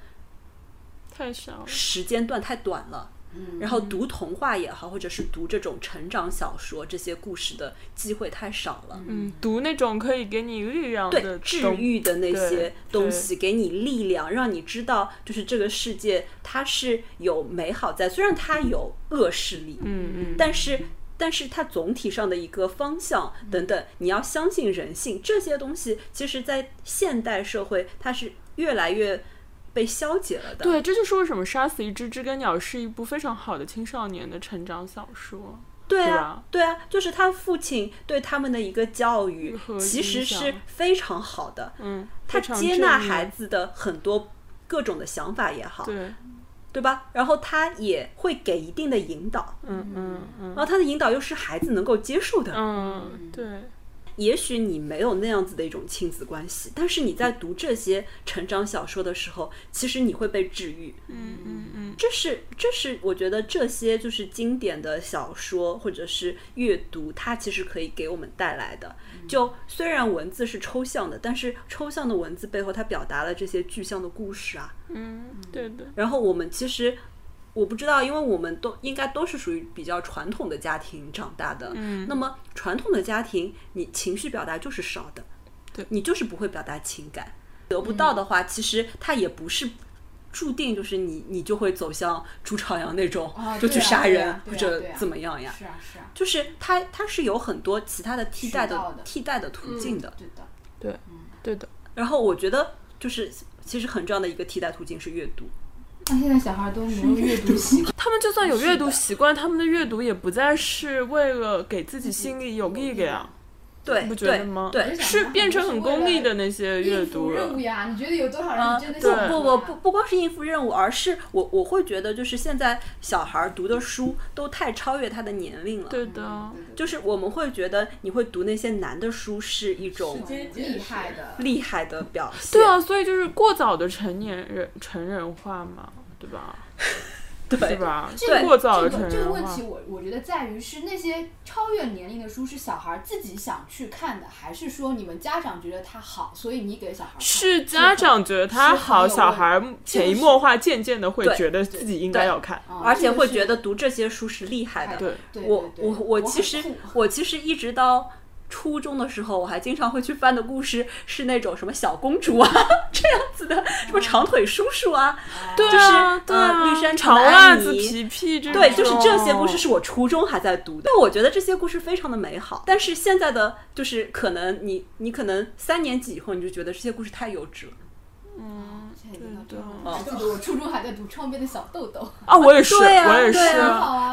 太少了。时间段太短了。然后读童话也好，或者是读这种成长小说这些故事的机会太少了。嗯，读那种可以给你力量的对治愈的那些东西，给你力量，让你知道，就是这个世界它是有美好在，虽然它有恶势力，嗯嗯，但是但是它总体上的一个方向等等，你要相信人性这些东西，其实在现代社会它是越来越被消解了的。对，这就是为什么《杀死一只知更鸟》是一部非常好的青少年的成长小说。对啊对啊，就是他父亲对他们的一个教育，其实是非常好的。嗯，他接纳孩子的很多各种的想法也好，对，对吧？然后他也会给一定的引导，嗯嗯嗯然后他的引导又是孩子能够接受的。嗯，对，也许你没有那样子的一种亲子关系，但是你在读这些成长小说的时候，其实你会被治愈。嗯嗯嗯，这是这是我觉得这些就是经典的小说或者是阅读，它其实可以给我们带来的。就虽然文字是抽象的，但是抽象的文字背后，它表达了这些具象的故事啊。嗯，对的，然后我们其实我不知道，因为我们都应该都是属于比较传统的家庭长大的。嗯那么传统的家庭，你情绪表达就是少的，对你就是不会表达情感，得不到的话，其实它也不是。注定就是你，你就会走向朱朝阳那种，哦 就去杀人、对啊啊或者怎么样呀？是啊是啊，就是他，他是有很多其他的替代的替代的途径的。对的。对，对的，然后我觉得，就是其实很重要的一个替代途径是阅读。那现在小孩都没有阅读习惯，他们就算有阅读习惯，他们的阅读也不再是为了给自己心里有力量，对，你不觉得对吗？对，是变成很功利的那些阅读了。任务呀，你觉得有多少人真的对想不不不不光是应付任务，而是我我会觉得，就是现在小孩儿读的书都太超越他的年龄了。对的，就是我们会觉得你会读那些难的书是一种厉害的，厉害的表现。对啊，所以就是过早的成年人成人化嘛，对吧？对对吧？这个过早的这成人化个这个问题，，我我觉得在于是那些超越年龄的书是小孩自己想去看的，还是说你们家长觉得它好，所以你给小孩看？是家长觉得他好，小孩潜移默化、渐渐的会觉得自己应该要看。啊而且会觉得得读这些书是厉害的。对对我我我其实我其实一直到初中的时候，我还经常会去翻的故事是那种什么小公主啊 这样子的，什么长腿叔叔啊，对就是啊，对呃啊，绿山长袜子、皮皮对，就是这些故事是我初中还在读的，但我觉得这些故事非常的美好。但是现在的就是可能你你可能三年级以后你就觉得这些故事太幼稚了。嗯，对的样了我记得我初中还在读《窗边的小豆豆》，啊，我也是，对啊我也是，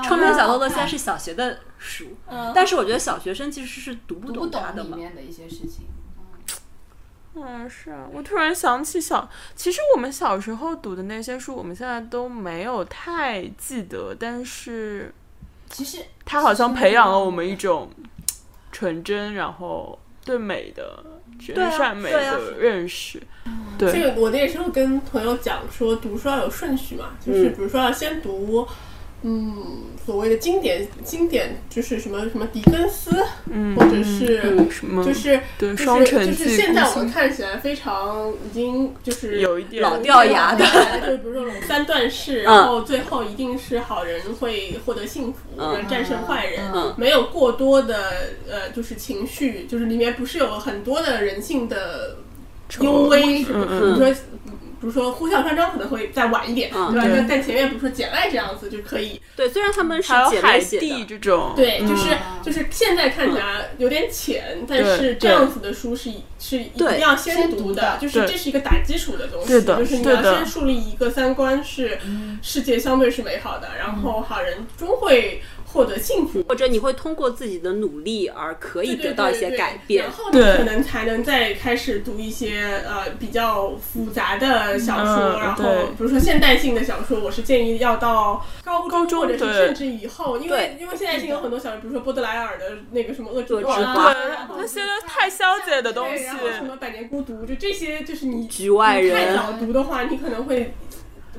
窗边小豆豆现在是小学的书，嗯但是我觉得小学生其实是读不懂懂它的嘛。里面的一些事情。嗯，是啊，我突然想起小，其实我们小时候读的那些书，我们现在都没有太记得，但是其实它好像培养了我们一种纯真，然后对美的、真善美的认识。这对，个我那时候跟朋友讲说，读书要有顺序嘛，就是嗯。比如说要先读，嗯，所谓的经典经典，就是什么什么狄更斯，嗯，或者是嗯什么，就是对就是就是现在我们看起来非常已经就是有一点老掉牙的。就是比如说三段式，嗯。然后最后一定是好人会获得幸福，嗯。战胜坏人，嗯。没有过多的呃就是情绪，就是里面不是有很多的人性的幽微，嗯比如说。比如说呼啸山庄可能会再晚一点，嗯对吧？对。但但前面比如说简爱这样子就可以，对，虽然他们是还有海姐妹写的，这种，对，嗯。就是就是现在看起来有点浅，但是这样子的书是是一定要先先读读的的，就是这是一个打基础的东西，就是你要先树立一个三观，是世界相对是美好的，然后好人终会获得幸福。或者你会通过自己的努力而可以得到一些对对。改变。然。后你对可能才能再开始读一些呃比较复杂的小说，嗯然后比如说现代性的小说，我是建议要到高高中或者是甚至以后，因为因为现代性有很多小说，比如说波德莱尔的那个什么《恶作剧之花》花对那些太消解的东，西。然，后什么《百年孤独》，就这些，就是你局外人。太早读的话，你可能会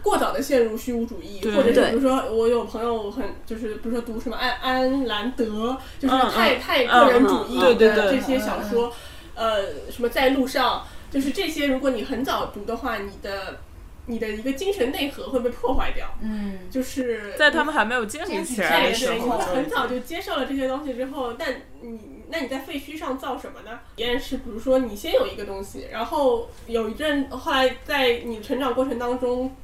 过早的陷入虚无主义，或者是比如说我有朋友很就是比如说读什么安安兰德，就是嗯太、嗯太个人主义的这些小说，呃，什么在路上，就是这些，如果你很早读的话，你的你的一个精神内核会被破坏掉，嗯，就是在他们还没有建立起来对对，的时候你会，很早就接受了这些东西之后，但你那你在废墟上造什么呢？体验是，比如说你先有一个东西，然后有一阵，后来在你成长过程当中，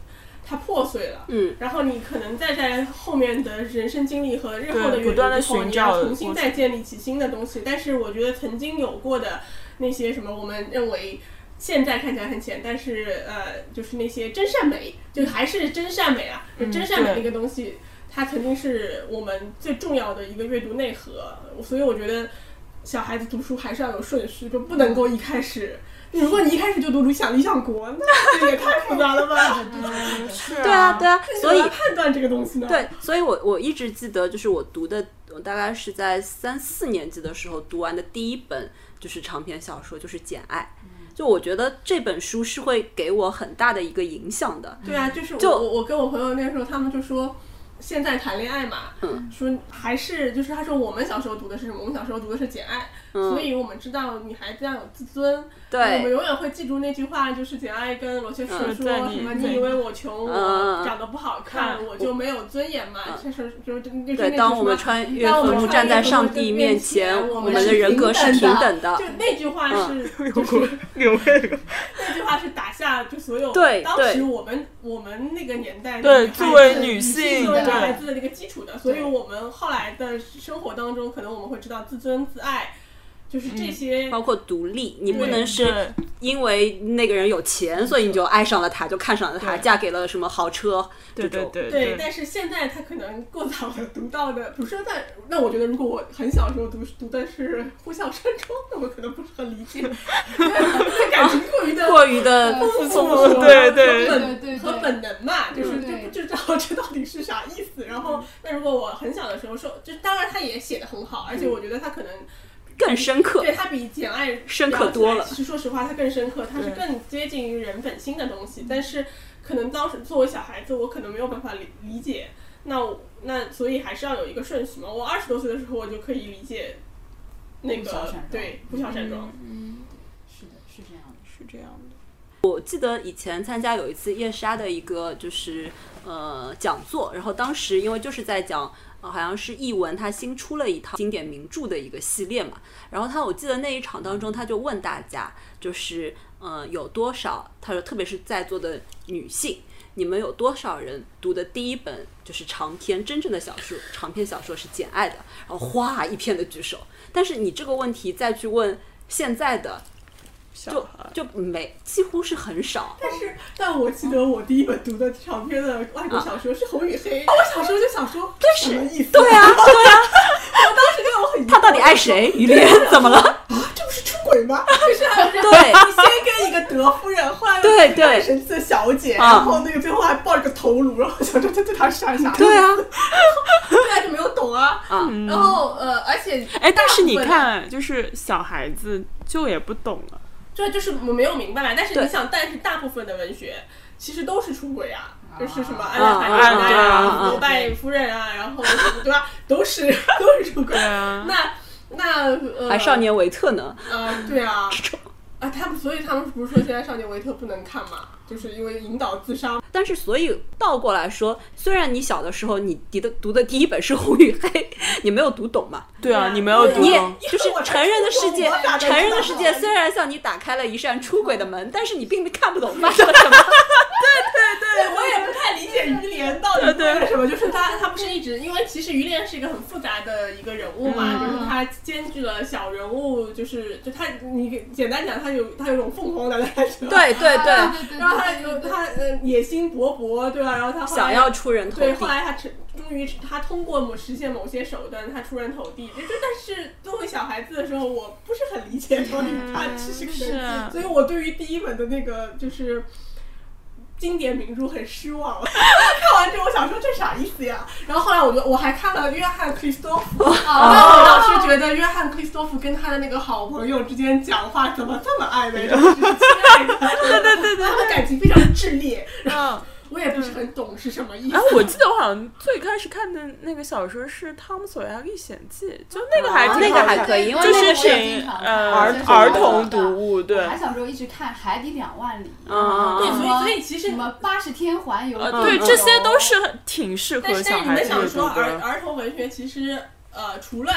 它破碎了。嗯，然后你可能再在后面的人生经历和日后的阅读之后，寻你要重新再建立起新的东西。但是我觉得曾经有过的那些什么，我们认为现在看起来很浅，但是呃，就是那些真善美，就还是真善美啊，就真善美那个东西，它曾经是我们最重要的一个阅读内核。所以我觉得小孩子读书还是要有顺序，就不能够一开始。如果你一开始就读理想理想国，那 这也太复杂了吧？是对啊，对啊，所以判断这个东西呢？对，所以我我一直记得，就是我读的，我大概是在三四年级的时候读完的第一本就是长篇小说，就是《简爱》。就我觉得这本书是会给我很大的一个影响的。对啊，就是我就我我跟我朋友那时候，他们就说。现在谈恋爱嘛，嗯说还是就是他说我们小时候读的是什么？我们小时候读的是《简爱》，所以我们知道女孩子要有自尊。嗯对我们永远会记住那句话，就是简爱跟罗切士嗯说什么？你以为我穷，嗯我长得不好看，看我就没有尊严嘛？就是就是对，那句当我们穿越当我坟墓们穿越坟站在上帝面前，我我们们的人格是平等的就。那句话是 嗯就是有 那句话是打下就所有对当时我们我们那个年代的对女孩子作为女性作为女对孩子的那个基础的，所以我们后来的生活当中，可能我们会知道自尊自爱，就是这些。包括独立，你不能是因为那个人有钱，所以你就爱上了他，就看上了他，嫁给了什么豪车这种。对对对对，但是现在他可能过早的读到的，不是在那我觉得如果我很小时候读读的是《呼啸山庄》，那我可能不是很理解，因为感情过于的过于的丰富富对对对对对本和本能嘛，就是嗯就不知道这到底是啥意思。然后，那如果我很小的时候说，就当然他也写的很好，而且我觉得他可能更深刻对。它比《简爱》深刻多了其实说实话，它更深刻，它是更接近于人本心的东西。但是可能当时作为小孩子，我可能没有办法理理解。那我那所以还是要有一个顺序嘛。我二十多岁的时候，我就可以理解那呼啸个山庄对《呼啸山庄》是的，是这样的。是这样的。我记得以前参加有一次夜莎的一个就是呃讲座，然后当时因为就是在讲。呃，好像是译文，他新出了一套经典名著的一个系列嘛。然后他，我记得那一场当中，他就问大家，就是呃，有多少？他说，特别是在座的女性，你们有多少人读的第一本就是长篇真正的小说？长篇小说是《简爱》的，然后哗一片的举手。但是你这个问题再去问现在的，小孩就没几乎是很少。但是，但我记得我第一本读的长篇的外国小说是《红与黑》，啊我小时候就想说，这什么意思？对啊，对啊，我当时就很疑惑他到底爱谁？于连怎么了？啊，这不是出轨吗？就是还是对你先跟一个德夫人，后来又对对跟一个神奇的小姐，啊然后那个最后还抱着个头颅，然后想说这对他是啥啥？对，啊，后来就没有懂啊。啊然后呃，而且哎，但是你看，就是小孩子就也不懂了。这就是我没有明白嘛。但是你想，但是大部分的文学其实都是出轨啊。就是什么安娜海海对啊啊、罗拜夫人啊，然后什么对吧，都是 都是出轨。那那呃，还少年维特呢？啊，对啊，这种。啊，他们所以他们不是说现在少年维特不能看嘛，就是因为引导自杀。但是，所以倒过来说，虽然你小的时候你读的读的第一本是《红与黑》，你没有读懂嘛？对啊，你没有读懂。就是成人的世界成人的世界虽然向你打开了一扇出轨的门，但是你并看不懂发生了什么。对，我也不太理解于连到底为了什么，就是他他不是一直，因为其实于连是一个很复杂的一个人物嘛，嗯就是他兼具了小人物，就是就他你简单讲，他有他有种凤凰男的感觉，，对对对，啊对对然后他有他呃野心勃勃，对吧？然后他后来想要出人头对，地后。来他成终于他通过某实现某些手段，他出人头地。就就但是作为小孩子的时候，我不是很理解到底他其实所以我对于第一本的那个就是。经典名著很失望，看完之后我想说这啥意思呀？然后后来我就我还看了约翰克里斯托夫，但我当时觉得约翰克里斯托夫跟他的那个好朋友之间讲话怎么这么暧昧，就是亲爱的，对对对对，他们感情非常炽烈。然我也不是很懂是什么意思。哎，我记得我好像最开始看的那个小说是《汤姆索亚历险记》，就那个还啊那个挺好看还可以，因为就是那个是挺呃儿童儿童读物，对。还小时候一直看《海底两万里》，啊对，所以什么所以其实什么八十天环游，呃，嗯对，嗯这些都是挺适合但是但是你小孩子阅们想说读的。儿儿童文学其实呃除了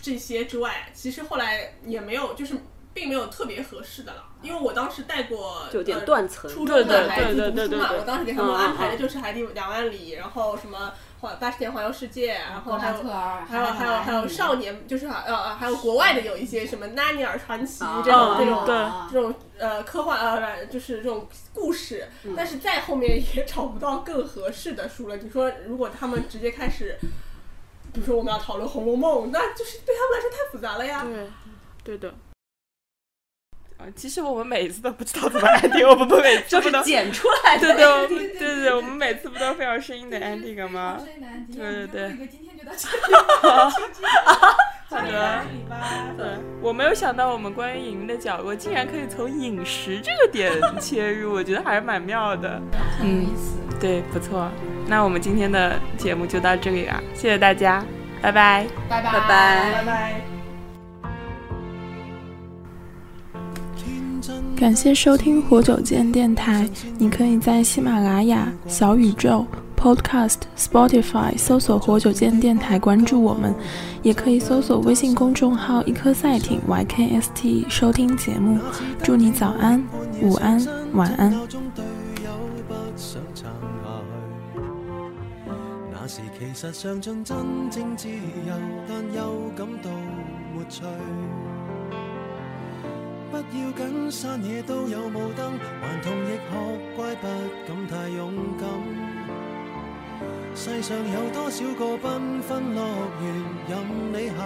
这些之外，其实后来也没有就是并没有特别合适的了，因为我当时带过就有点呃断层。初中的对孩子读书嘛，对对对我当时给他们嗯安排的嗯就是《海底两万里》，然后什么环八十天环游世界，然后还有还有还有还有少年，就是呃呃还有国外的有一些什么《纳尼尔传奇》啊这种嗯这种这种呃科幻呃就是这种故事，嗯但是再后面也找不到更合适的书了。你说如果他们直接开始，比如说我们要讨论《红楼梦》，那就是对他们来说太复杂了呀。对，对的。啊，其实我们每次都不知道怎么 ending，我们不每次都剪出来的。对对对对对，我们每次不都非常生硬的 ending 吗？对对对今天就到这里。好的。对，我没有想到我们关于隐秘的角落竟然可以从饮食这个点 切入，我觉得还是蛮妙的。嗯，对，不错。那我们今天的节目就到这里了，谢谢大家，拜拜。拜拜拜拜拜拜。感谢收听活久见电台。你可以在喜马拉雅、小宇宙、Podcast、Spotify 搜索“活久见电台”，关注我们；也可以搜索微信公众号“一颗赛艇 YKST” 收听节目。祝你早安、午安、晚安。中隊友不想撐下去，那時其實嚐盡真正自由，但又感到沒趣。不要紧，山野都有雾灯，顽童亦学乖，不敢太勇敢。世上有多少个缤纷乐园任你行？